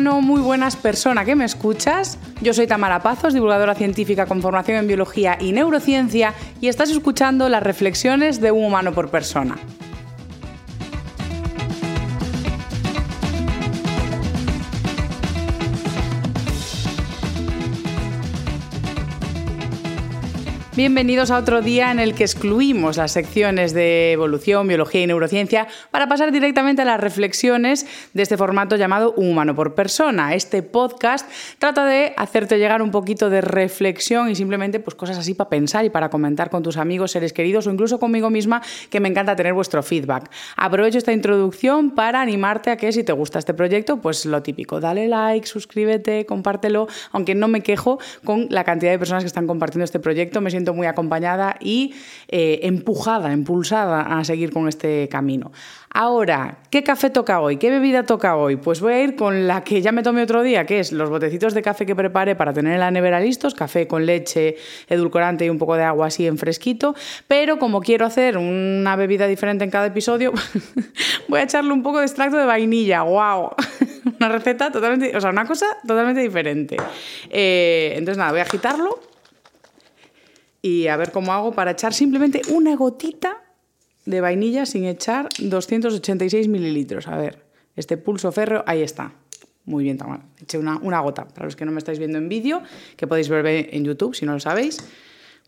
muy buenas persona que me escuchas. Yo soy Tamara Pazos, divulgadora científica con formación en biología y neurociencia y estás escuchando las reflexiones de un humano por persona. Bienvenidos a otro día en el que excluimos las secciones de evolución, biología y neurociencia para pasar directamente a las reflexiones de este formato llamado Humano por Persona. Este podcast trata de hacerte llegar un poquito de reflexión y simplemente pues, cosas así para pensar y para comentar con tus amigos, seres queridos o incluso conmigo misma, que me encanta tener vuestro feedback. Aprovecho esta introducción para animarte a que si te gusta este proyecto, pues lo típico, dale like, suscríbete, compártelo, aunque no me quejo con la cantidad de personas que están compartiendo este proyecto, me siento muy acompañada y eh, empujada, impulsada a seguir con este camino. Ahora, ¿qué café toca hoy? ¿Qué bebida toca hoy? Pues voy a ir con la que ya me tomé otro día, que es los botecitos de café que preparé para tener en la nevera listos, café con leche, edulcorante y un poco de agua así en fresquito, pero como quiero hacer una bebida diferente en cada episodio, voy a echarle un poco de extracto de vainilla, wow. Una receta totalmente, o sea, una cosa totalmente diferente. Eh, entonces nada, voy a agitarlo y a ver cómo hago para echar simplemente una gotita de vainilla sin echar 286 mililitros. A ver, este pulso férreo, ahí está. Muy bien, Tamara. Eché una, una gota. Para los que no me estáis viendo en vídeo, que podéis ver en YouTube si no lo sabéis.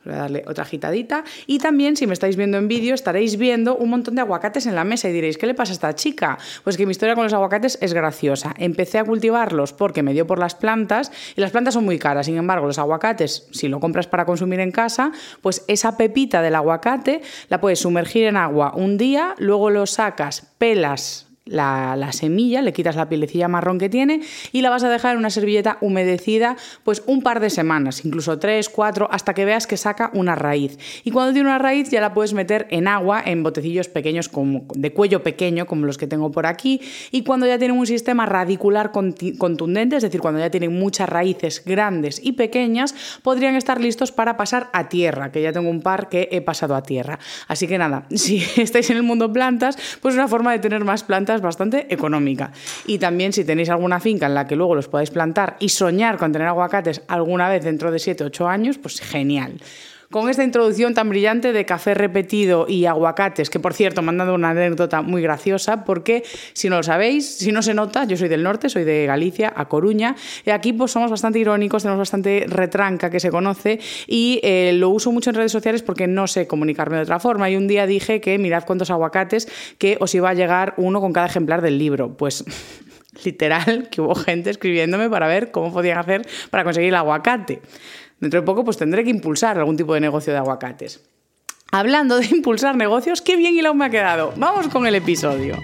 Voy a darle otra agitadita. Y también, si me estáis viendo en vídeo, estaréis viendo un montón de aguacates en la mesa y diréis, ¿qué le pasa a esta chica? Pues que mi historia con los aguacates es graciosa. Empecé a cultivarlos porque me dio por las plantas y las plantas son muy caras. Sin embargo, los aguacates, si lo compras para consumir en casa, pues esa pepita del aguacate la puedes sumergir en agua un día, luego lo sacas, pelas la, la, semilla, le quitas la pielecilla marrón que tiene y la vas a dejar en una servilleta humedecida pues un par de semanas, incluso tres, cuatro, hasta que veas que saca una raíz. Y cuando tiene una raíz ya la puedes meter en agua, en botecillos pequeños como, de cuello pequeño, como los que tengo por aquí, y cuando ya tienen un sistema radicular contundente, es decir, cuando ya tienen muchas raíces grandes y pequeñas, podrían estar listos para pasar a tierra, que ya tengo un par que he pasado a tierra. Así que nada, si estáis en el mundo plantas, pues una forma de tener más plantas bastante económica. Y también si tenéis alguna finca en la que luego los podáis plantar y soñar con tener aguacates alguna vez dentro de 7 8 años, pues genial. Con esta introducción tan brillante de café repetido y aguacates, que por cierto me una anécdota muy graciosa, porque si no lo sabéis, si no se nota, yo soy del norte, soy de Galicia, a Coruña, y aquí pues somos bastante irónicos, tenemos bastante retranca que se conoce, y eh, lo uso mucho en redes sociales porque no sé comunicarme de otra forma. Y un día dije que mirad cuántos aguacates, que os iba a llegar uno con cada ejemplar del libro. Pues literal, que hubo gente escribiéndome para ver cómo podían hacer para conseguir el aguacate. Dentro de poco pues tendré que impulsar algún tipo de negocio de aguacates. Hablando de impulsar negocios, qué bien hilado me ha quedado. Vamos con el episodio.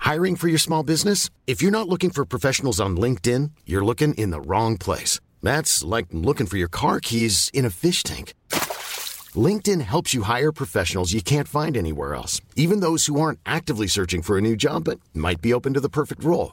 Hiring for your small business? If you're not looking for professionals on LinkedIn, you're looking in the wrong place. That's like looking for your car keys in a fish tank. LinkedIn helps you hire professionals you can't find anywhere else, even those who aren't actively searching for a new job but might be open to the perfect role.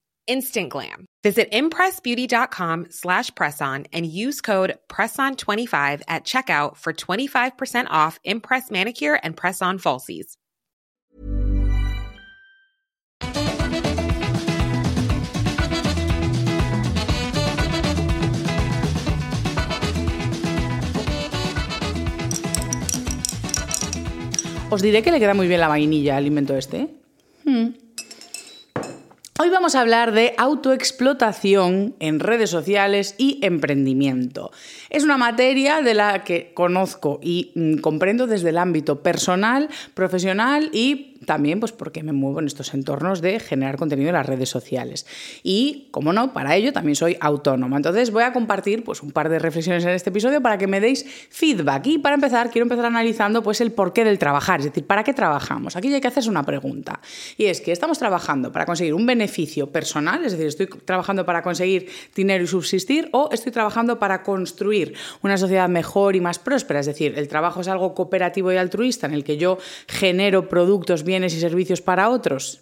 instant glam. Visit impressbeauty.com slash presson and use code PRESSON25 at checkout for 25% off Impress Manicure and Press-On Falsies. Os diré que le queda muy bien la vainilla al invento este. Hmm. Hoy vamos a hablar de autoexplotación en redes sociales y emprendimiento. Es una materia de la que conozco y mm, comprendo desde el ámbito personal, profesional y también pues porque me muevo en estos entornos de generar contenido en las redes sociales. Y, como no, para ello también soy autónoma. Entonces voy a compartir pues, un par de reflexiones en este episodio para que me deis feedback. Y para empezar, quiero empezar analizando pues, el porqué del trabajar, es decir, ¿para qué trabajamos? Aquí hay que hacerse una pregunta. Y es que estamos trabajando para conseguir un beneficio personal, es decir, estoy trabajando para conseguir dinero y subsistir, o estoy trabajando para construir una sociedad mejor y más próspera. Es decir, el trabajo es algo cooperativo y altruista en el que yo genero productos, bienes y servicios para otros?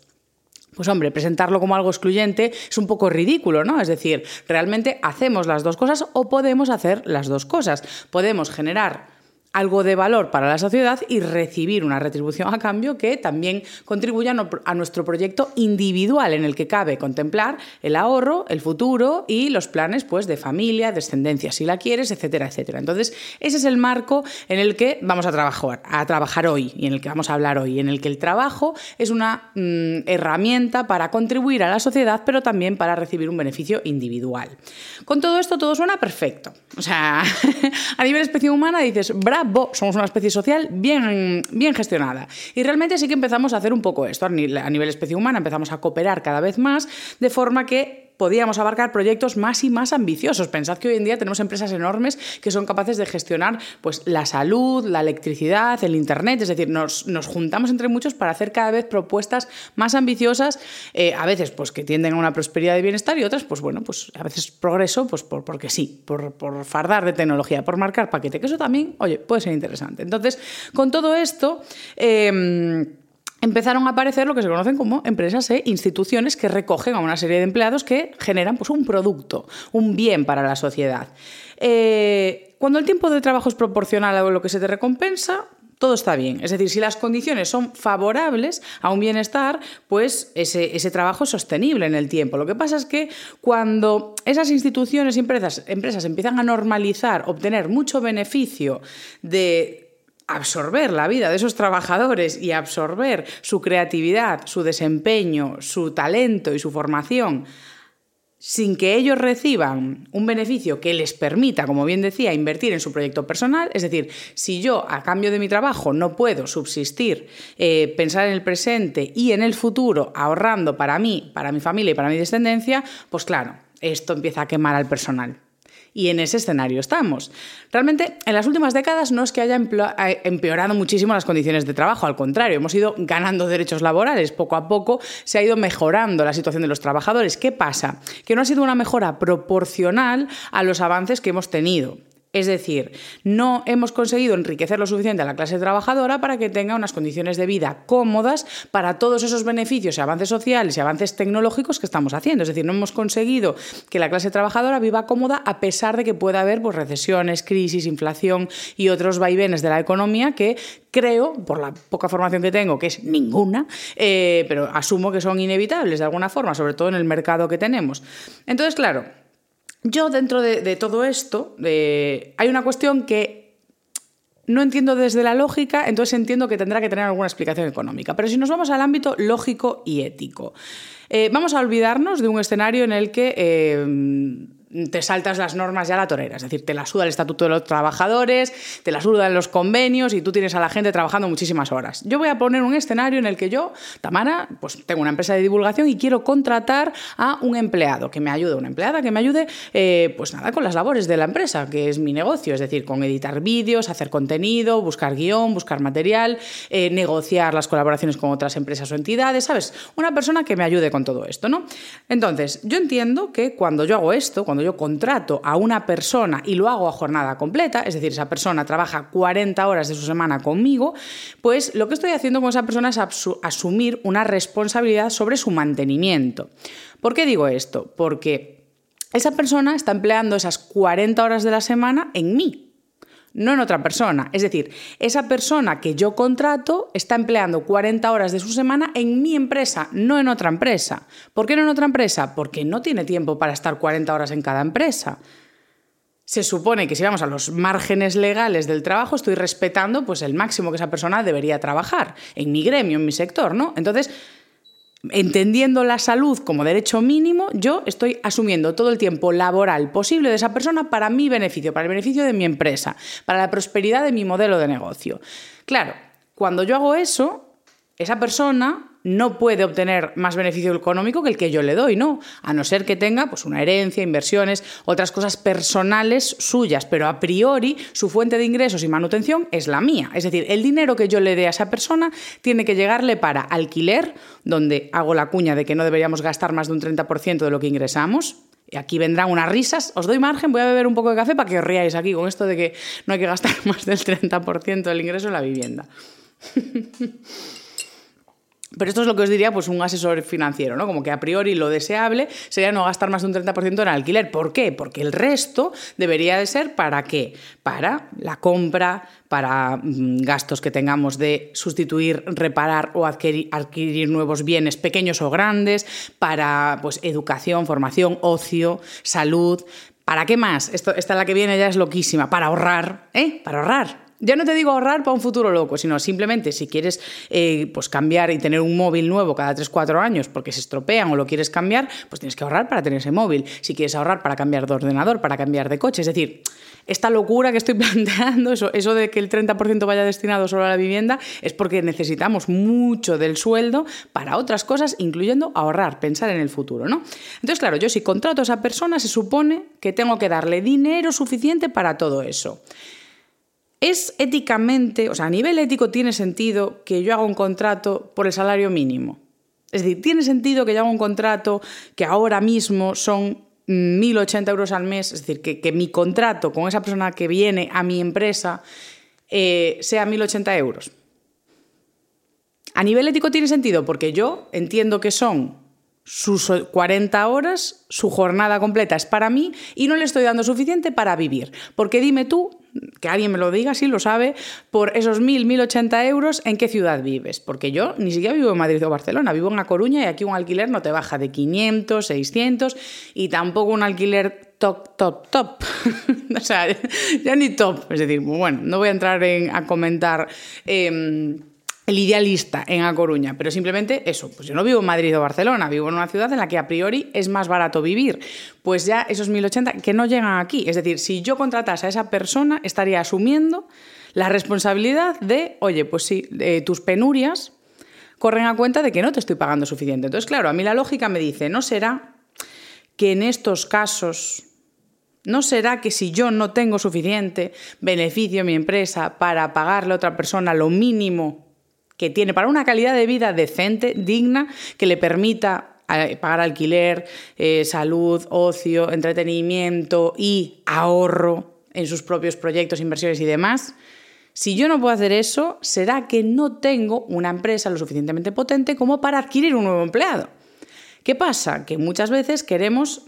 Pues hombre, presentarlo como algo excluyente es un poco ridículo, ¿no? Es decir, realmente hacemos las dos cosas o podemos hacer las dos cosas. Podemos generar algo de valor para la sociedad y recibir una retribución a cambio que también contribuya a nuestro proyecto individual en el que cabe contemplar el ahorro, el futuro y los planes pues, de familia, descendencia si la quieres, etcétera, etcétera. Entonces, ese es el marco en el que vamos a trabajar, a trabajar hoy y en el que vamos a hablar hoy, en el que el trabajo es una mm, herramienta para contribuir a la sociedad, pero también para recibir un beneficio individual. Con todo esto, todo suena perfecto. O sea, a nivel especie humana dices, somos una especie social bien, bien gestionada. Y realmente sí que empezamos a hacer un poco esto a nivel especie humana, empezamos a cooperar cada vez más, de forma que podíamos abarcar proyectos más y más ambiciosos. Pensad que hoy en día tenemos empresas enormes que son capaces de gestionar pues, la salud, la electricidad, el Internet, es decir, nos, juntamos entre muchos para hacer cada vez propuestas más ambiciosas, eh, a veces pues, que tienden a una prosperidad y bienestar y otras, pues bueno, pues a veces progreso, pues por, porque sí, por, por fardar de tecnología, por marcar paquete, que eso también, oye, puede ser interesante. Entonces, con todo esto... Eh, empezaron a aparecer lo que se conocen como empresas e instituciones que recogen a una serie de empleados que generan pues, un producto, un bien para la sociedad. Eh, cuando el tiempo de trabajo es proporcional a lo que se te recompensa, todo está bien. Es decir, si las condiciones son favorables a un bienestar, pues ese, ese, trabajo es sostenible en el tiempo. Lo que pasa es que cuando esas instituciones y empresas, empresas empiezan a normalizar, obtener mucho beneficio de absorber la vida de esos trabajadores y absorber su creatividad, su desempeño, su talento y su formación sin que ellos reciban un beneficio que les permita, como bien decía, invertir en su proyecto personal, es decir, si yo a cambio de mi trabajo no puedo subsistir, eh, pensar en el presente y en el futuro ahorrando para mí, para mi familia y para mi descendencia, pues claro, esto empieza a quemar al personal y en ese escenario estamos. Realmente, en las últimas décadas no es que haya empeorado muchísimo las condiciones de trabajo, al contrario, hemos ido ganando derechos laborales. Poco a poco se ha ido mejorando la situación de los trabajadores. ¿Qué pasa? Que no ha sido una mejora proporcional a los avances que hemos tenido. Es decir, no hemos conseguido enriquecer lo suficiente a la clase trabajadora para que tenga unas condiciones de vida cómodas para todos esos beneficios y avances sociales y avances tecnológicos que estamos haciendo. Es decir, no hemos conseguido que la clase trabajadora viva cómoda a pesar de que pueda haber pues, recesiones, crisis, inflación y otros vaivenes de la economía que creo, por la poca formación que tengo, que es ninguna, eh, pero asumo que son inevitables de alguna forma, sobre todo en el mercado que tenemos. Entonces, claro, yo dentro de, todo esto hay una cuestión que no entiendo desde la lógica, entonces entiendo que tendrá que tener alguna explicación económica. Pero si nos vamos al ámbito lógico y ético, eh, vamos a olvidarnos de un escenario en el que... Te saltas las normas ya la torera, es decir, te la suda el estatuto de los trabajadores, te la sudan los convenios y tú tienes a la gente trabajando muchísimas horas. Yo voy a poner un escenario en el que yo, Tamara, pues tengo una empresa de divulgación y quiero contratar a un empleado que me ayude, una empleada que me ayude, eh, pues nada, con las labores de la empresa, que es mi negocio, es decir, con editar vídeos, hacer contenido, buscar guion, buscar material, eh, negociar las colaboraciones con otras empresas o entidades, ¿sabes? Una persona que me ayude con todo esto, ¿no? Entonces, yo entiendo que cuando yo hago esto, cuando yo contrato a una persona y lo hago a jornada completa, es decir, esa persona trabaja 40 horas de su semana conmigo, pues lo que estoy haciendo con esa persona es asumir una responsabilidad sobre su mantenimiento. ¿Por qué digo esto? Porque esa persona está empleando esas 40 horas de la semana en mí, no en otra persona. Es decir, esa persona que yo contrato está empleando 40 horas de su semana en mi empresa, no en otra empresa. ¿Por qué no en otra empresa? Porque no tiene tiempo para estar 40 horas en cada empresa. Se supone que si vamos a los márgenes legales del trabajo, estoy respetando pues, el máximo que esa persona debería trabajar en mi gremio, en mi sector, ¿no? Entonces, entendiendo la salud como derecho mínimo, yo estoy asumiendo todo el tiempo laboral posible de esa persona para mi beneficio, para el beneficio de mi empresa, para la prosperidad de mi modelo de negocio. Claro, cuando yo hago eso, esa persona no puede obtener más beneficio económico que el que yo le doy, ¿no? A no ser que tenga pues, una herencia, inversiones, otras cosas personales suyas, pero a priori su fuente de ingresos y manutención es la mía. Es decir, el dinero que yo le dé a esa persona tiene que llegarle para alquiler, donde hago la cuña de que no deberíamos gastar más de un 30% de lo que ingresamos, y aquí vendrán unas risas. Os doy margen, voy a beber un poco de café para que os riáis aquí con esto de que no hay que gastar más del 30% del ingreso en la vivienda. Pero esto es lo que os diría pues, un asesor financiero, ¿no? Como que a priori lo deseable sería no gastar más de un 30% en alquiler. ¿Por qué? Porque el resto debería de ser para qué? Para la compra, para mm, gastos que tengamos de sustituir, reparar o adquirir, nuevos bienes pequeños o grandes, para pues, educación, formación, ocio, salud. ¿Para qué más? Esto, esta la que viene ya es loquísima. Para ahorrar, ¿eh? Para ahorrar. Ya no te digo ahorrar para un futuro loco, sino simplemente si quieres eh, pues cambiar y tener un móvil nuevo cada 3-4 años porque se estropean o lo quieres cambiar, pues tienes que ahorrar para tener ese móvil. Si quieres ahorrar para cambiar de ordenador, para cambiar de coche. Es decir, esta locura que estoy planteando, eso, eso de que el 30% vaya destinado solo a la vivienda, es porque necesitamos mucho del sueldo para otras cosas, incluyendo ahorrar, pensar en el futuro. ¿no? Entonces, claro, yo si contrato a esa persona, se supone que tengo que darle dinero suficiente para todo eso. ¿Es éticamente, o sea, a nivel ético tiene sentido que yo haga un contrato por el salario mínimo? Es decir, ¿tiene sentido que yo haga un contrato que ahora mismo son 1.080 euros al mes? Es decir, que, mi contrato con esa persona que viene a mi empresa eh, sea 1.080 euros. A nivel ético tiene sentido porque yo entiendo que son sus 40 horas, su jornada completa es para mí y no le estoy dando suficiente para vivir. Porque dime tú, que alguien me lo diga si lo sabe, por esos 1.000, 1.080 euros, ¿en qué ciudad vives? Porque yo ni siquiera vivo en Madrid o Barcelona, vivo en A Coruña y aquí un alquiler no te baja de 500, 600 y tampoco un alquiler top, top, top. o sea, ya ni top. Es decir, bueno, no voy a entrar en, a comentar... Em, el idealista en A Coruña, pero simplemente eso, pues yo no vivo en Madrid o Barcelona, vivo en una ciudad en la que a priori es más barato vivir. Pues ya esos 1080 que no llegan aquí, es decir, si yo contratase a esa persona, estaría asumiendo la responsabilidad de, oye, pues sí, tus penurias corren a cuenta de que no te estoy pagando suficiente. Entonces, claro, a mí la lógica me dice, ¿no será que en estos casos ¿No será que si yo no tengo suficiente beneficio en mi empresa para pagarle a otra persona lo mínimo que tiene para una calidad de vida decente, digna, que le permita eh, pagar alquiler, eh, salud, ocio, entretenimiento y ahorro en sus propios proyectos, inversiones y demás. Si yo no puedo hacer eso, será que no tengo una empresa lo suficientemente potente como para adquirir un nuevo empleado. ¿Qué pasa? Que muchas veces queremos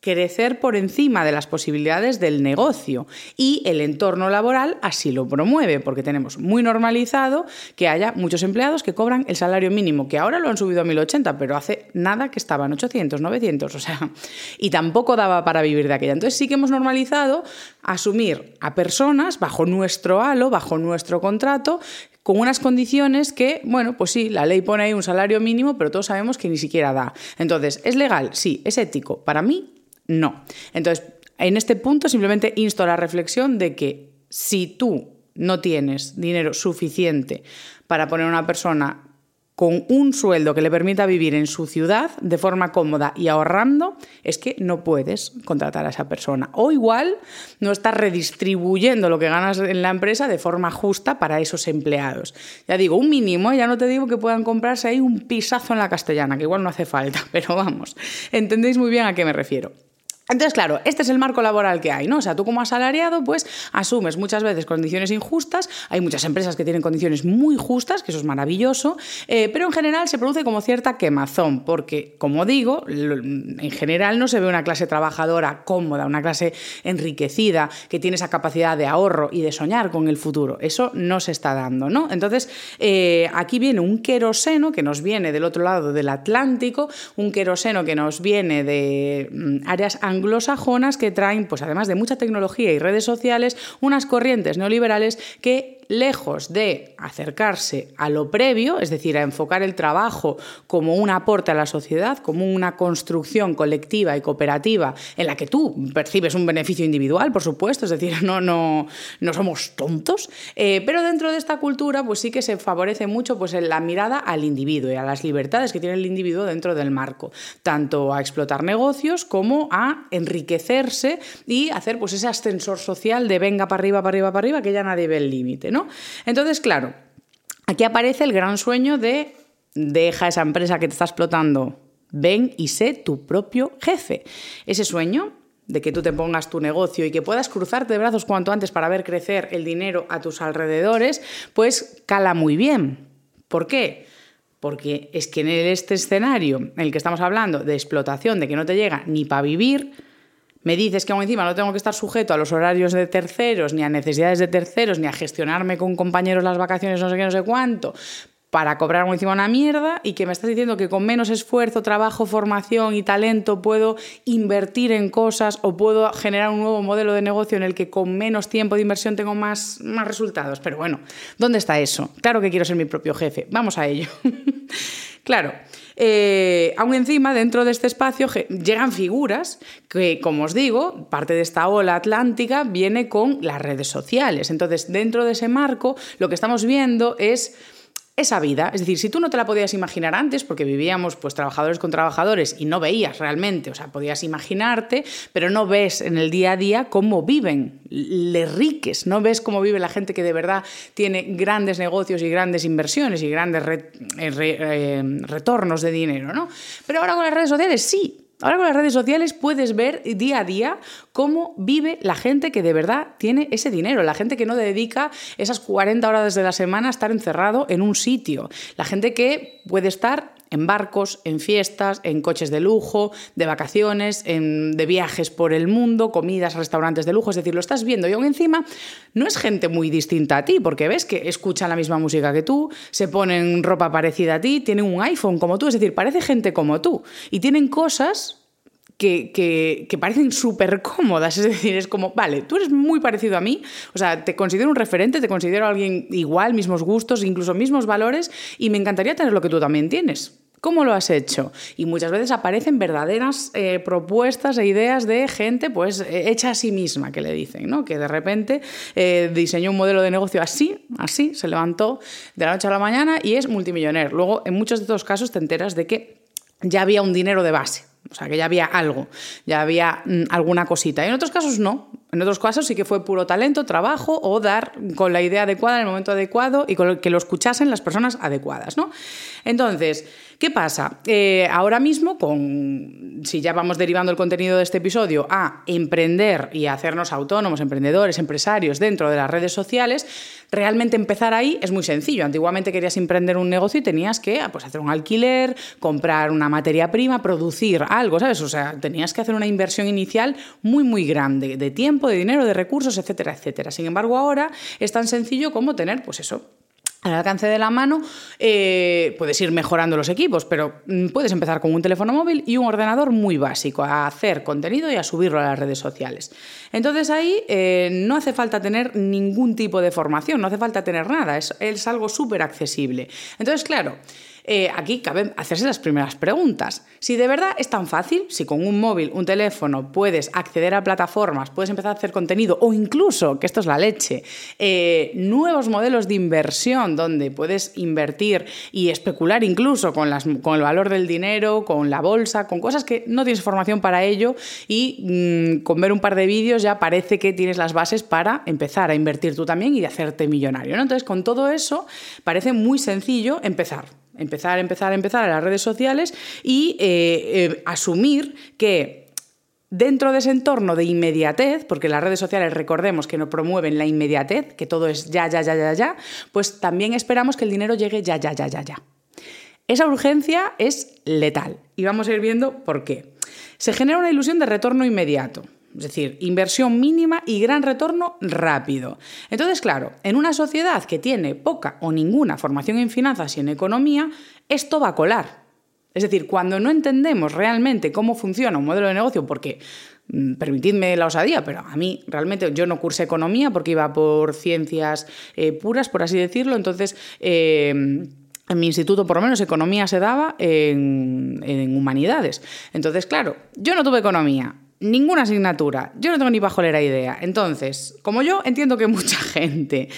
crecer por encima de las posibilidades del negocio y el entorno laboral así lo promueve, porque tenemos muy normalizado que haya muchos empleados que cobran el salario mínimo, que ahora lo han subido a 1080, pero hace nada que estaban 800, 900, o sea, y tampoco daba para vivir de aquella. Entonces sí que hemos normalizado asumir a personas bajo nuestro halo, bajo nuestro contrato, con unas condiciones que, bueno, pues sí, la ley pone ahí un salario mínimo, pero todos sabemos que ni siquiera da. Entonces, ¿es legal? Sí. ¿Es ético? Para mí, no. Entonces, en este punto simplemente insto a la reflexión de que si tú no tienes dinero suficiente para poner a una persona con un sueldo que le permita vivir en su ciudad de forma cómoda y ahorrando, es que no puedes contratar a esa persona. O igual no estás redistribuyendo lo que ganas en la empresa de forma justa para esos empleados. Ya digo, un mínimo, ya no te digo que puedan comprarse ahí un pisazo en la castellana, que igual no hace falta, pero vamos, entendéis muy bien a qué me refiero. Entonces, claro, este es el marco laboral que hay, ¿no? O sea, tú como asalariado, pues asumes muchas veces condiciones injustas, hay muchas empresas que tienen condiciones muy justas, que eso es maravilloso, eh, pero en general se produce como cierta quemazón, porque, como digo, en general no se ve una clase trabajadora cómoda, una clase enriquecida, que tiene esa capacidad de ahorro y de soñar con el futuro. Eso no se está dando, ¿no? Entonces, eh, aquí viene un queroseno que nos viene del otro lado del Atlántico, un queroseno que nos viene de mm, áreas anglo anglosajonas que traen, pues además de mucha tecnología y redes sociales, unas corrientes neoliberales que lejos de acercarse a lo previo, es decir, a enfocar el trabajo como un aporte a la sociedad, como una construcción colectiva y cooperativa en la que tú percibes un beneficio individual, por supuesto, es decir, no, no, no somos tontos, eh, pero dentro de esta cultura pues sí que se favorece mucho pues, la mirada al individuo y a las libertades que tiene el individuo dentro del marco, tanto a explotar negocios como a enriquecerse y hacer pues, ese ascensor social de venga para arriba, para arriba, para arriba, que ya nadie ve el límite. ¿no? Entonces, claro, aquí aparece el gran sueño de deja esa empresa que te está explotando, ven y sé tu propio jefe. Ese sueño de que tú te pongas tu negocio y que puedas cruzarte de brazos cuanto antes para ver crecer el dinero a tus alrededores, pues cala muy bien. ¿Por qué? Porque es que en este escenario en el que estamos hablando de explotación, de que no te llega ni para vivir, me dices que aún encima no tengo que estar sujeto a los horarios de terceros, ni a necesidades de terceros, ni a gestionarme con compañeros las vacaciones, no sé qué, no sé cuánto, para cobrar aún encima una mierda y que me estás diciendo que con menos esfuerzo, trabajo, formación y talento puedo invertir en cosas o puedo generar un nuevo modelo de negocio en el que con menos tiempo de inversión tengo más, más resultados. Pero bueno, ¿dónde está eso? Claro que quiero ser mi propio jefe. Vamos a ello. claro. Eh, aún encima, dentro de este espacio llegan figuras que, como os digo, parte de esta ola atlántica viene con las redes sociales. Entonces, dentro de ese marco, lo que estamos viendo es esa vida. Es decir, si tú no te la podías imaginar antes, porque vivíamos pues trabajadores con trabajadores y no veías realmente, o sea, podías imaginarte, pero no ves en el día a día cómo viven les riques, no ves cómo vive la gente que de verdad tiene grandes negocios y grandes inversiones y grandes eh, eh, retornos de dinero, ¿no? Pero ahora con las redes sociales sí, Ahora con las redes sociales puedes ver día a día cómo vive la gente que de verdad tiene ese dinero, la gente que no dedica esas 40 horas de la semana a estar encerrado en un sitio, la gente que puede estar en barcos, en fiestas, en coches de lujo, de vacaciones, de viajes por el mundo, comidas, restaurantes de lujo, es decir, lo estás viendo. Y aún encima no es gente muy distinta a ti, porque ves que escuchan la misma música que tú, se ponen ropa parecida a ti, tienen un iPhone como tú, es decir, parece gente como tú. Y tienen cosas que, parecen súper cómodas. Es decir, es como, vale, tú eres muy parecido a mí, o sea, te considero un referente, te considero alguien igual, mismos gustos, incluso mismos valores, y me encantaría tener lo que tú también tienes. ¿Cómo lo has hecho? Y muchas veces aparecen verdaderas eh, propuestas e ideas de gente pues eh, hecha a sí misma, que le dicen, ¿no? Que de repente eh, diseñó un modelo de negocio así, así, se levantó de la noche a la mañana y es multimillonario. Luego, en muchos de estos casos te enteras de que ya había un dinero de base. O sea, que ya había algo, ya había mm, alguna cosita. Y en otros casos no. En otros casos sí que fue puro talento, trabajo o dar con la idea adecuada en el momento adecuado y con que lo escuchasen las personas adecuadas, ¿no? Entonces, ¿qué pasa? Eh, ahora mismo, con, si ya vamos derivando el contenido de este episodio a emprender y hacernos autónomos, emprendedores, empresarios dentro de las redes sociales, realmente empezar ahí es muy sencillo. Antiguamente querías emprender un negocio y tenías que pues, hacer un alquiler, comprar una materia prima, producir algo, ¿sabes? O sea, tenías que hacer una inversión inicial muy, muy grande de tiempo, de dinero, de recursos, etcétera, etcétera. Sin embargo, ahora es tan sencillo como tener, pues eso, al alcance de la mano, eh, puedes ir mejorando los equipos, pero mm, puedes empezar con un teléfono móvil y un ordenador muy básico, a hacer contenido y a subirlo a las redes sociales. Entonces ahí eh, no hace falta tener ningún tipo de formación, no hace falta tener nada, es, es algo súper accesible. Entonces, claro, eh, aquí cabe hacerse las primeras preguntas. Si de verdad es tan fácil, si con un móvil, un teléfono, puedes acceder a plataformas, puedes empezar a hacer contenido o incluso, que esto es la leche, eh, nuevos modelos de inversión donde puedes invertir y especular incluso con, el valor del dinero, con la bolsa, con cosas que no tienes formación para ello y mm, con ver un par de vídeos ya parece que tienes las bases para empezar a invertir tú también y hacerte millonario. Entonces, con todo eso, parece muy sencillo empezar empezar, empezar, empezar en las redes sociales y eh, eh, asumir que Dentro de ese entorno de inmediatez, porque las redes sociales recordemos que no promueven la inmediatez, que todo es ya, ya, ya, ya, ya, pues también esperamos que el dinero llegue ya, ya, ya, ya, ya. Esa urgencia es letal y vamos a ir viendo por qué. Se genera una ilusión de retorno inmediato. Es decir, inversión mínima y gran retorno rápido. Entonces, claro, en una sociedad que tiene poca o ninguna formación en finanzas y en economía, esto va a colar. Es decir, cuando no entendemos realmente cómo funciona un modelo de negocio, porque mm, permitidme la osadía, pero a mí realmente yo no cursé economía porque iba por ciencias eh, puras, por así decirlo, entonces... Eh, en mi instituto, por lo menos, economía se daba en, humanidades. Entonces, claro, yo no tuve economía, ninguna asignatura, yo no tengo ni pajolera idea. Entonces, como yo, entiendo que mucha gente.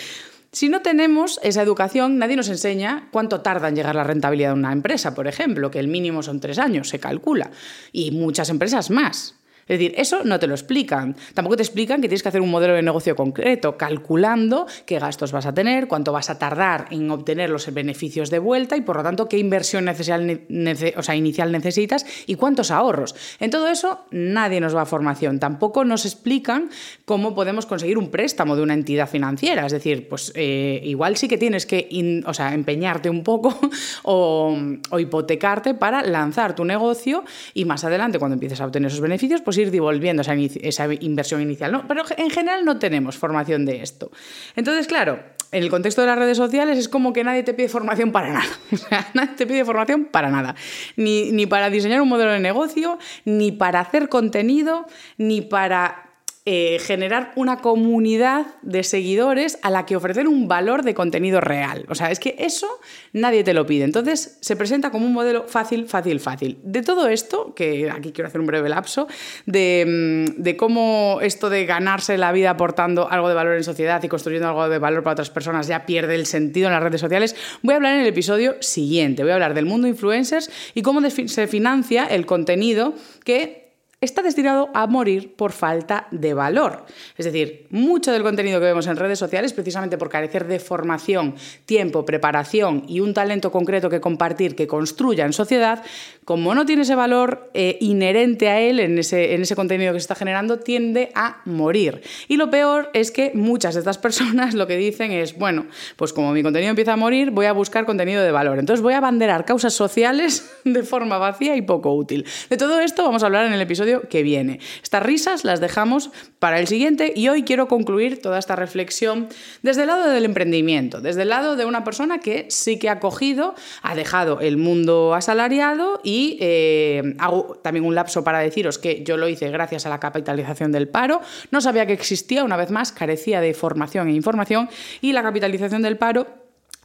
Si no tenemos esa educación, nadie nos enseña cuánto tarda en llegar la rentabilidad de una empresa, por ejemplo, que el mínimo son tres años, se calcula, y muchas empresas más. Es decir, eso no te lo explican. Tampoco te explican que tienes que hacer un modelo de negocio concreto, calculando qué gastos vas a tener, cuánto vas a tardar en obtener los beneficios de vuelta y, por lo tanto, qué inversión inicial necesitas y cuántos ahorros. En todo eso nadie nos va a formación. Tampoco nos explican cómo podemos conseguir un préstamo de una entidad financiera. Es decir, pues eh, igual sí que tienes que empeñarte un poco o, o hipotecarte para lanzar tu negocio y más adelante, cuando empieces a obtener esos beneficios, pues ir devolviendo esa, esa inversión inicial. ¿no? Pero en general no tenemos formación de esto. Entonces, claro, en el contexto de las redes sociales es como que nadie te pide formación para nada. Nadie te pide formación para nada. Ni, ni para diseñar un modelo de negocio, ni para hacer contenido, ni para eh, generar una comunidad de seguidores a la que ofrecer un valor de contenido real. O sea, es que eso nadie te lo pide. Entonces se presenta como un modelo fácil, fácil, fácil. De todo esto, que aquí quiero hacer un breve lapso, de, mm, de cómo esto de ganarse la vida aportando algo de valor en sociedad y construyendo algo de valor para otras personas ya pierde el sentido en las redes sociales, voy a hablar en el episodio siguiente. Voy a hablar del mundo influencers y cómo se financia el contenido que está destinado a morir por falta de valor. Es decir, mucho del contenido que vemos en redes sociales, precisamente por carecer de formación, tiempo, preparación y un talento concreto que compartir, que construya en sociedad, como no tiene ese valor eh, inherente a él en ese, en ese contenido que se está generando, tiende a morir. Y lo peor es que muchas de estas personas lo que dicen es, bueno, pues como mi contenido empieza a morir, voy a buscar contenido de valor. Entonces voy a abanderar causas sociales de forma vacía y poco útil. De todo esto vamos a hablar en el episodio que viene. Estas risas las dejamos para el siguiente y hoy quiero concluir toda esta reflexión desde el lado del emprendimiento, desde el lado de una persona que sí que ha cogido, ha dejado el mundo asalariado y eh, hago también un lapso para deciros que yo lo hice gracias a la capitalización del paro. No sabía que existía, una vez más, carecía de formación e información y la capitalización del paro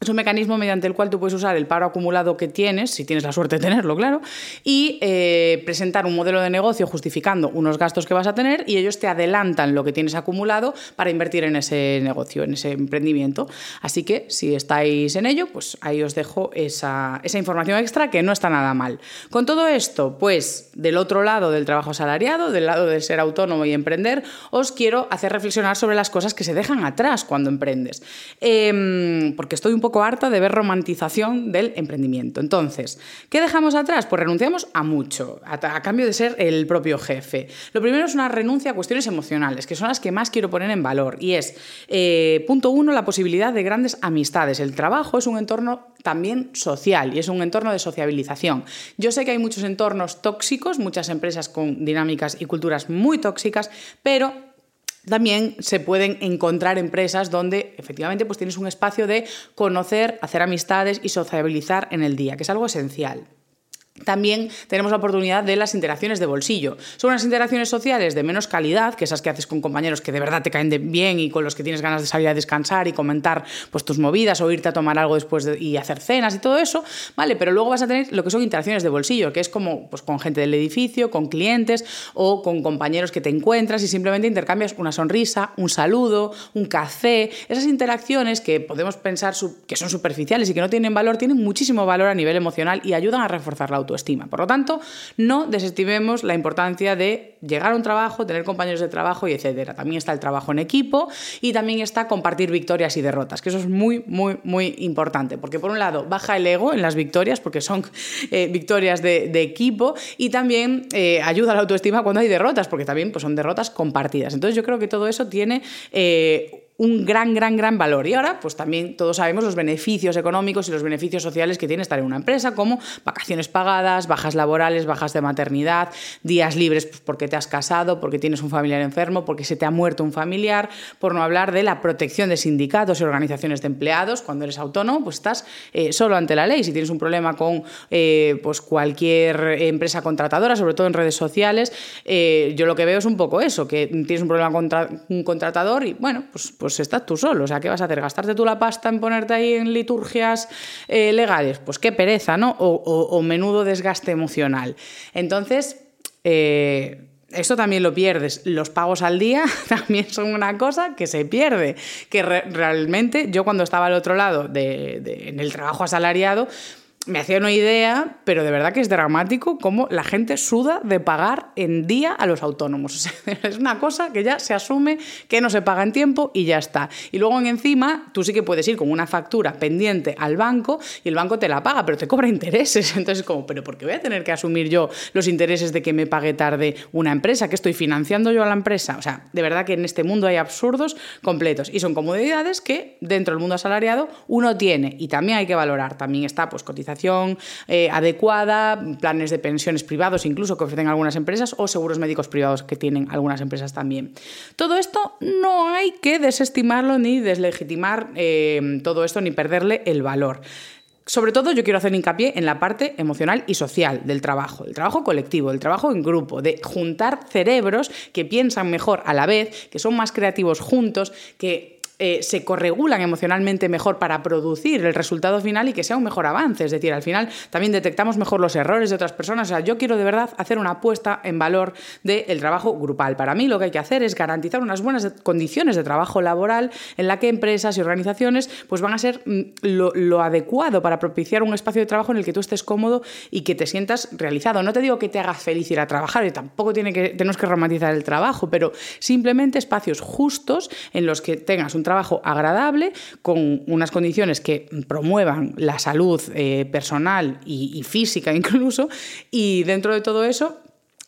es un mecanismo mediante el cual tú puedes usar el paro acumulado que tienes, si tienes la suerte de tenerlo, claro, y eh, presentar un modelo de negocio justificando unos gastos que vas a tener y ellos te adelantan lo que tienes acumulado para invertir en ese negocio, en ese emprendimiento. Así que si estáis en ello, pues ahí os dejo esa, esa información extra que no está nada mal. Con todo esto, pues del otro lado del trabajo asalariado, del lado de ser autónomo y emprender, os quiero hacer reflexionar sobre las cosas que se dejan atrás cuando emprendes. Em, porque estoy un poco harta de ver romantización del emprendimiento. Entonces, ¿qué dejamos atrás? Pues renunciamos a mucho, a, cambio de ser el propio jefe. Lo primero es una renuncia a cuestiones emocionales, que son las que más quiero poner en valor. Y es, eh, punto uno, la posibilidad de grandes amistades. El trabajo es un entorno también social y es un entorno de sociabilización. Yo sé que hay muchos entornos tóxicos, muchas empresas con dinámicas y culturas muy tóxicas, pero también se pueden encontrar empresas donde efectivamente pues tienes un espacio de conocer, hacer amistades y sociabilizar en el día, que es algo esencial. También tenemos la oportunidad de las interacciones de bolsillo. Son unas interacciones sociales de menos calidad, que esas que haces con compañeros que de verdad te caen bien y con los que tienes ganas de salir a descansar y comentar pues, tus movidas o irte a tomar algo después y hacer cenas y todo eso, ¿vale? Pero luego vas a tener lo que son interacciones de bolsillo, que es como pues, con gente del edificio, con clientes o con compañeros que te encuentras y simplemente intercambias una sonrisa, un saludo, un café. Esas interacciones que podemos pensar que son superficiales y que no tienen valor, tienen muchísimo valor a nivel emocional y ayudan a reforzar la autoestima. Por lo tanto, no desestimemos la importancia de llegar a un trabajo, tener compañeros de trabajo y etcétera. También está el trabajo en equipo y también está compartir victorias y derrotas, que eso es muy, muy, muy importante, porque por un lado baja el ego en las victorias, porque son eh, victorias de, equipo, y también eh, ayuda a la autoestima cuando hay derrotas, porque también pues, son derrotas compartidas. Entonces yo creo que todo eso tiene... Eh, un gran, gran, gran valor. Y ahora, pues también todos sabemos los beneficios económicos y los beneficios sociales que tiene estar en una empresa, como vacaciones pagadas, bajas laborales, bajas de maternidad, días libres pues, porque te has casado, porque tienes un familiar enfermo, porque se te ha muerto un familiar, por no hablar de la protección de sindicatos y organizaciones de empleados. Cuando eres autónomo, pues estás eh, solo ante la ley. Si tienes un problema con eh, pues cualquier empresa contratadora, sobre todo en redes sociales, eh, yo lo que veo es un poco eso, que tienes un problema contra un contratador y bueno, pues pues estás tú solo. O sea, ¿qué vas a hacer? ¿Gastarte tú la pasta en ponerte ahí en liturgias eh, legales? Pues qué pereza, ¿no? O, menudo desgaste emocional. Entonces, eh, esto también lo pierdes. Los pagos al día también son una cosa que se pierde. Que realmente yo cuando estaba al otro lado en el trabajo asalariado, me hacía una idea, pero de verdad que es dramático cómo la gente suda de pagar en día a los autónomos. es una cosa que ya se asume que no se paga en tiempo y ya está. Y luego en encima tú sí que puedes ir con una factura pendiente al banco y el banco te la paga, pero te cobra intereses. Entonces como, pero ¿por qué voy a tener que asumir yo los intereses de que me pague tarde una empresa? que estoy financiando yo a la empresa? O sea, de verdad que en este mundo hay absurdos completos y son comodidades que dentro del mundo asalariado uno tiene y también hay que valorar. También está pues cotización eh, adecuada, planes de pensiones privados incluso que ofrecen algunas empresas o seguros médicos privados que tienen algunas empresas también. Todo esto no hay que desestimarlo ni deslegitimar eh, todo esto ni perderle el valor. Sobre todo yo quiero hacer hincapié en la parte emocional y social del trabajo, del trabajo colectivo, del trabajo en grupo, de juntar cerebros que piensan mejor a la vez, que son más creativos juntos, que eh, se corregulan emocionalmente mejor para producir el resultado final y que sea un mejor avance. Es decir, al final también detectamos mejor los errores de otras personas. O sea, yo quiero de verdad hacer una apuesta en valor del trabajo grupal. Para mí lo que hay que hacer es garantizar unas buenas condiciones de trabajo laboral en la que empresas y organizaciones pues, van a ser mm, lo, adecuado para propiciar un espacio de trabajo en el que tú estés cómodo y que te sientas realizado. No te digo que te haga feliz ir a trabajar y tampoco tiene que, tenemos que romantizar el trabajo, pero simplemente espacios justos en los que tengas un trabajo agradable, con unas condiciones que promuevan la salud eh, personal y, física incluso, y dentro de todo eso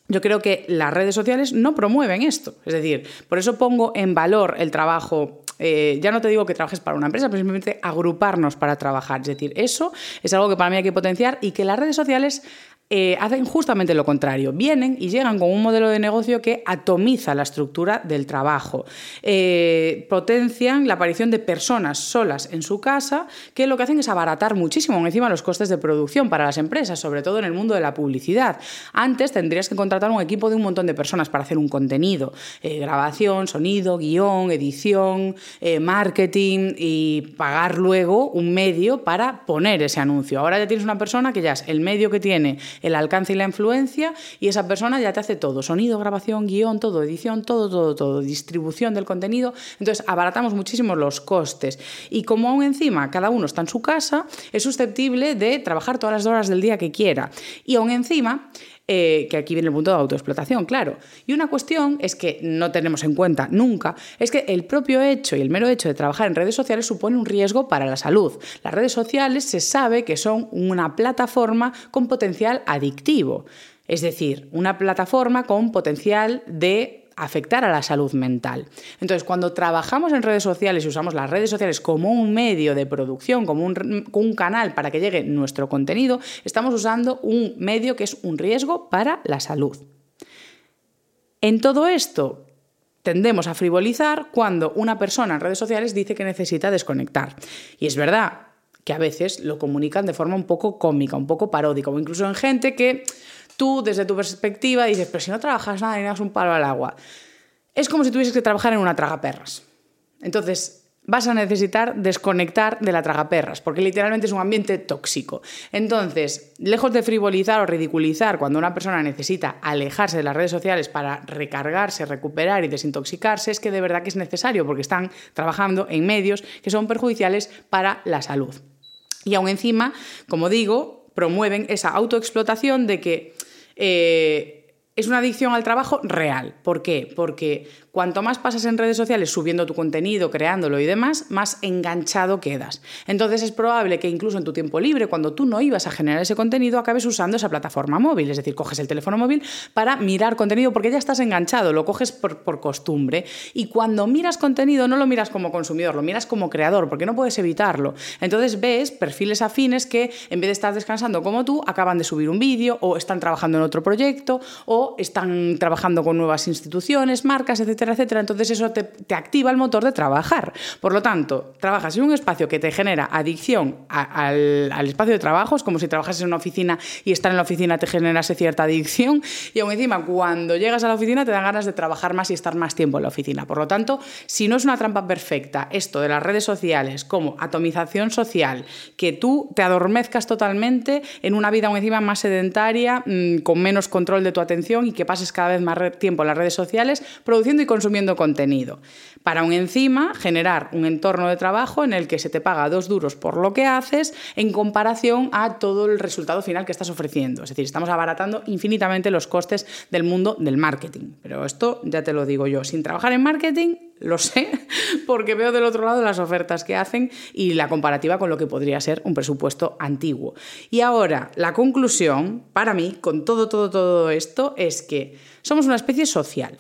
yo creo que las redes sociales no promueven esto. Es decir, por eso pongo en valor el trabajo. Eh, ya no te digo que trabajes para una empresa, pero simplemente agruparnos para trabajar. Es decir, eso es algo que para mí hay que potenciar y que las redes sociales eh, hacen justamente lo contrario. Vienen y llegan con un modelo de negocio que atomiza la estructura del trabajo. Eh, potencian la aparición de personas solas en su casa que lo que hacen es abaratar muchísimo encima los costes de producción para las empresas, sobre todo en el mundo de la publicidad. Antes tendrías que contratar un equipo de un montón de personas para hacer un contenido. Eh, grabación, sonido, guion, edición, marketing y pagar luego un medio para poner ese anuncio. Ahora ya tienes una persona que ya es el medio que tiene el alcance y la influencia y esa persona ya te hace todo, sonido, grabación, guion, todo, edición, todo, todo, todo, distribución del contenido. Entonces abaratamos muchísimo los costes y como aún encima cada uno está en su casa, es susceptible de trabajar todas las horas del día que quiera. Y aún encima eh, que aquí viene el punto de autoexplotación, claro. Y una cuestión es que no tenemos en cuenta nunca, es que el propio hecho y el mero hecho de trabajar en redes sociales supone un riesgo para la salud. Las redes sociales se sabe que son una plataforma con potencial adictivo. Es decir, una plataforma con potencial de afectar a la salud mental. Entonces, cuando trabajamos en redes sociales y usamos las redes sociales como un medio de producción, como un, canal para que llegue nuestro contenido, estamos usando un medio que es un riesgo para la salud. En todo esto, tendemos a frivolizar cuando una persona en redes sociales dice que necesita desconectar. Y es verdad que a veces lo comunican de forma un poco cómica, un poco paródica, o incluso en gente que tú desde tu perspectiva dices, pero si no trabajas nada y das un palo al agua. Es como si tuvieses que trabajar en una tragaperras. Entonces, vas a necesitar desconectar de la tragaperras, porque literalmente es un ambiente tóxico. Entonces, lejos de frivolizar o ridiculizar cuando una persona necesita alejarse de las redes sociales para recargarse, recuperar y desintoxicarse, es que de verdad que es necesario, porque están trabajando en medios que son perjudiciales para la salud. Y aún encima, como digo, promueven esa autoexplotación de que eh, es una adicción al trabajo real. ¿Por qué? Porque Cuanto más pasas en redes sociales subiendo tu contenido, creándolo y demás, más enganchado quedas. Entonces es probable que incluso en tu tiempo libre, cuando tú no ibas a generar ese contenido, acabes usando esa plataforma móvil. Es decir, coges el teléfono móvil para mirar contenido porque ya estás enganchado, lo coges por, costumbre. Y cuando miras contenido no lo miras como consumidor, lo miras como creador, porque no puedes evitarlo. Entonces ves perfiles afines que en vez de estar descansando como tú, acaban de subir un vídeo o están trabajando en otro proyecto o están trabajando con nuevas instituciones, marcas, etcétera etcétera, Entonces eso te, activa el motor de trabajar. Por lo tanto, trabajas en un espacio que te genera adicción al, espacio de trabajo, es como si trabajas en una oficina y estar en la oficina te generase cierta adicción y aún encima cuando llegas a la oficina te dan ganas de trabajar más y estar más tiempo en la oficina. Por lo tanto, si no es una trampa perfecta esto de las redes sociales como atomización social, que tú te adormezcas totalmente en una vida aún encima más sedentaria, mm, con menos control de tu atención y que pases cada vez más tiempo en las redes sociales produciendo y consumiendo contenido. Para un encima, generar un entorno de trabajo en el que se te paga dos duros por lo que haces en comparación a todo el resultado final que estás ofreciendo. Es decir, estamos abaratando infinitamente los costes del mundo del marketing. Pero esto ya te lo digo yo, sin trabajar en marketing, lo sé, porque veo del otro lado las ofertas que hacen y la comparativa con lo que podría ser un presupuesto antiguo. Y ahora, la conclusión, para mí, con todo, todo, todo esto, es que somos una especie social.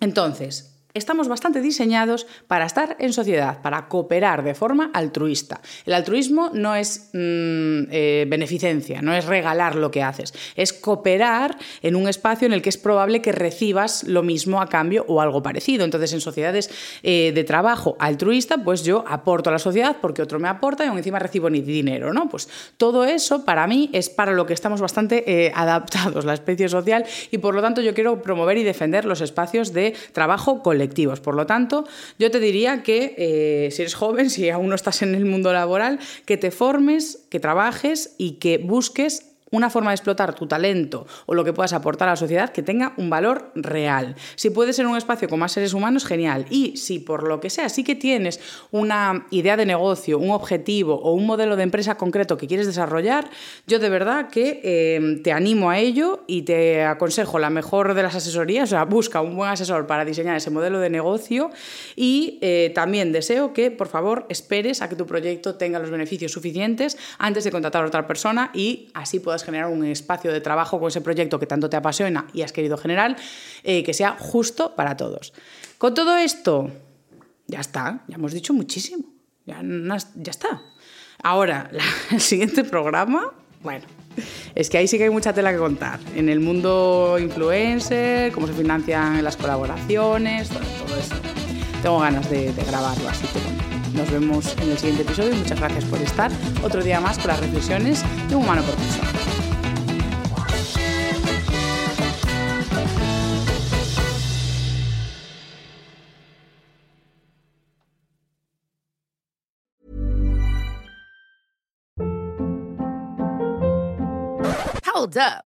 Entonces, estamos bastante diseñados para estar en sociedad, para cooperar de forma altruista. El altruismo no es mm, eh, beneficencia, no es regalar lo que haces, es cooperar en un espacio en el que es probable que recibas lo mismo a cambio o algo parecido. Entonces, en sociedades eh, de trabajo altruista, pues yo aporto a la sociedad porque otro me aporta y aún encima recibo ni dinero, ¿no? Pues todo eso para mí es para lo que estamos bastante eh, adaptados, la especie social, y por lo tanto yo quiero promover y defender los espacios de trabajo colectivo por lo tanto, yo te diría que eh, si eres joven, si aún no estás en el mundo laboral, que te formes, que trabajes y que busques una forma de explotar tu talento o lo que puedas aportar a la sociedad que tenga un valor real. Si puedes ser un espacio con más seres humanos, genial. Y si por lo que sea sí que tienes una idea de negocio, un objetivo o un modelo de empresa concreto que quieres desarrollar, yo de verdad que eh, te animo a ello y te aconsejo la mejor de las asesorías, o sea, busca un buen asesor para diseñar ese modelo de negocio y eh, también deseo que por favor esperes a que tu proyecto tenga los beneficios suficientes antes de contratar a otra persona y así puedas generar un espacio de trabajo con ese proyecto que tanto te apasiona y has querido generar, eh, que sea justo para todos. Con todo esto, ya está, ya hemos dicho muchísimo, ya, ya está. Ahora, el siguiente programa, bueno, es que ahí sí que hay mucha tela que contar. En el mundo influencer, cómo se financian las colaboraciones, todo, eso. Tengo ganas de, grabarlo, así que bueno. Nos vemos en el siguiente episodio y muchas gracias por estar otro día más con las reflexiones de un humano persona. Hold up.